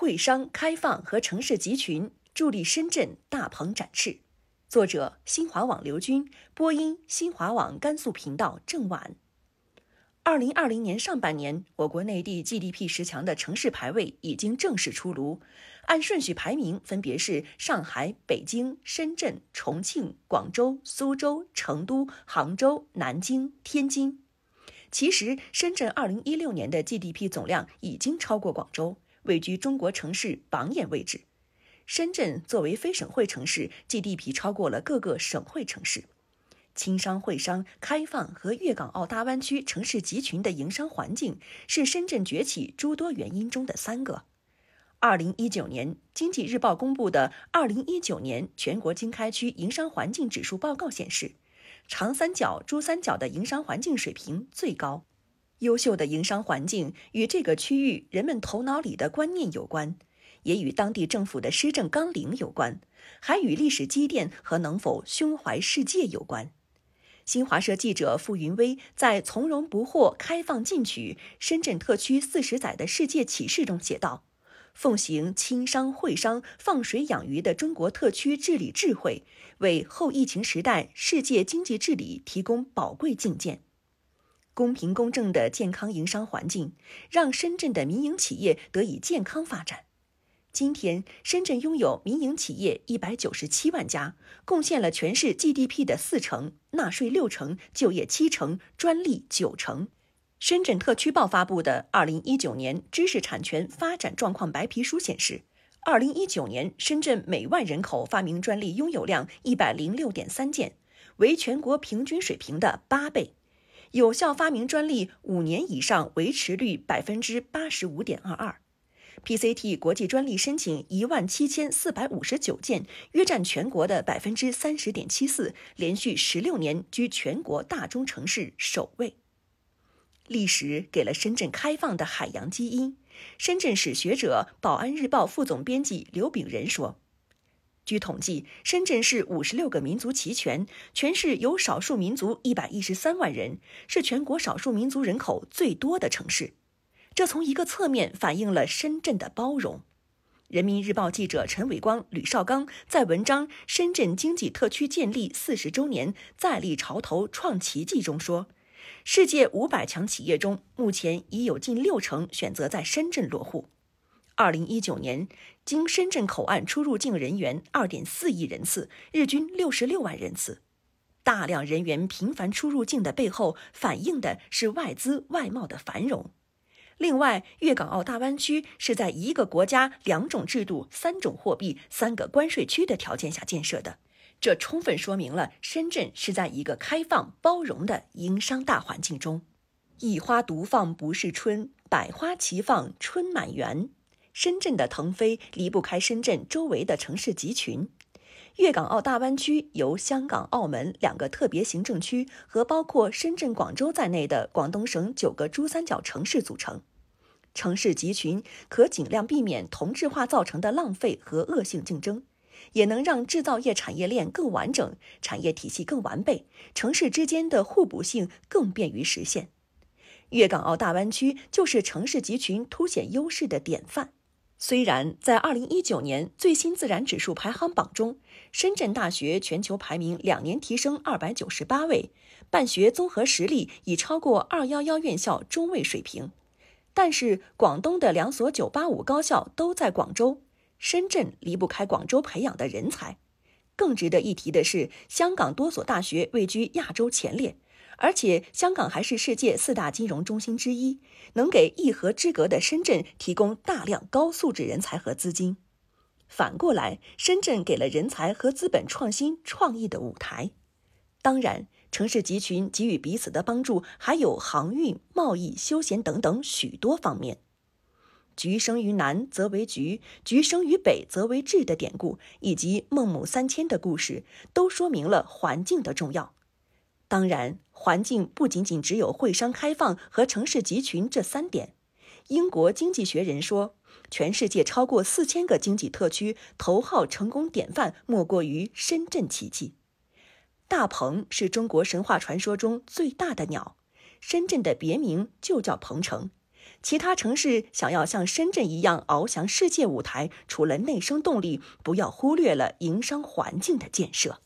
会商开放和城市集群助力深圳大鹏展翅。作者：新华网刘军，播音：新华网甘肃频道郑婉。二零二零年上半年，我国内地 GDP 十强的城市排位已经正式出炉，按顺序排名分别是上海、北京、深圳、重庆、广州、苏州、成都、杭州、南京、天津。其实，深圳二零一六年的 GDP 总量已经超过广州，位居中国城市榜眼位置。深圳作为非省会城市，GDP 超过了各个省会城市。轻商会商开放和粤港澳大湾区城市集群的营商环境，是深圳崛起诸多原因中的三个。二零一九年，经济日报公布的《二零一九年全国经开区营商环境指数报告》显示，长三角、珠三角的营商环境水平最高。优秀的营商环境与这个区域人们头脑里的观念有关，也与当地政府的施政纲领有关，还与历史积淀和能否胸怀世界有关。新华社记者付云威在《从容不惑，开放进取：深圳特区四十载的世界启示》中写道：“奉行亲商会商、放水养鱼的中国特区治理智慧，为后疫情时代世界经济治理提供宝贵境界。公平公正的健康营商环境，让深圳的民营企业得以健康发展。”今天，深圳拥有民营企业一百九十七万家，贡献了全市 GDP 的四成，纳税六成，就业七成，专利九成。深圳特区报发布的《二零一九年知识产权发展状况白皮书》显示，二零一九年深圳每万人口发明专利拥有量一百零六点三件，为全国平均水平的八倍，有效发明专利五年以上维持率百分之八十五点二二。PCT 国际专利申请一万七千四百五十九件，约占全国的百分之三十点七四，连续十六年居全国大中城市首位。历史给了深圳开放的海洋基因。深圳史学者、宝安日报副总编辑刘炳仁说：“据统计，深圳市五十六个民族齐全，全市有少数民族一百一十三万人，是全国少数民族人口最多的城市。”这从一个侧面反映了深圳的包容。人民日报记者陈伟光、吕绍刚在文章《深圳经济特区建立四十周年，再立潮头创奇迹》中说，世界五百强企业中，目前已有近六成选择在深圳落户。二零一九年，经深圳口岸出入境人员二点四亿人次，日均六十六万人次。大量人员频繁出入境的背后，反映的是外资外贸的繁荣。另外，粤港澳大湾区是在一个国家、两种制度、三种货币、三个关税区的条件下建设的，这充分说明了深圳是在一个开放包容的营商大环境中。一花独放不是春，百花齐放春满园。深圳的腾飞离不开深圳周围的城市集群。粤港澳大湾区由香港、澳门两个特别行政区和包括深圳、广州在内的广东省九个珠三角城市组成。城市集群可尽量避免同质化造成的浪费和恶性竞争，也能让制造业产业链更完整，产业体系更完备，城市之间的互补性更便于实现。粤港澳大湾区就是城市集群凸显优势的典范。虽然在二零一九年最新自然指数排行榜中，深圳大学全球排名两年提升二百九十八位，办学综合实力已超过二幺幺院校中位水平，但是广东的两所九八五高校都在广州，深圳离不开广州培养的人才。更值得一提的是，香港多所大学位居亚洲前列。而且，香港还是世界四大金融中心之一，能给一河之隔的深圳提供大量高素质人才和资金。反过来，深圳给了人才和资本创新创意的舞台。当然，城市集群给予彼此的帮助还有航运、贸易、休闲等等许多方面。橘生于南则为橘，橘生于北则为枳的典故，以及孟母三迁的故事，都说明了环境的重要。当然，环境不仅仅只有会商开放和城市集群这三点。英国经济学人说，全世界超过四千个经济特区头号成功典范，莫过于深圳奇迹。大鹏是中国神话传说中最大的鸟，深圳的别名就叫鹏城。其他城市想要像深圳一样翱翔世界舞台，除了内生动力，不要忽略了营商环境的建设。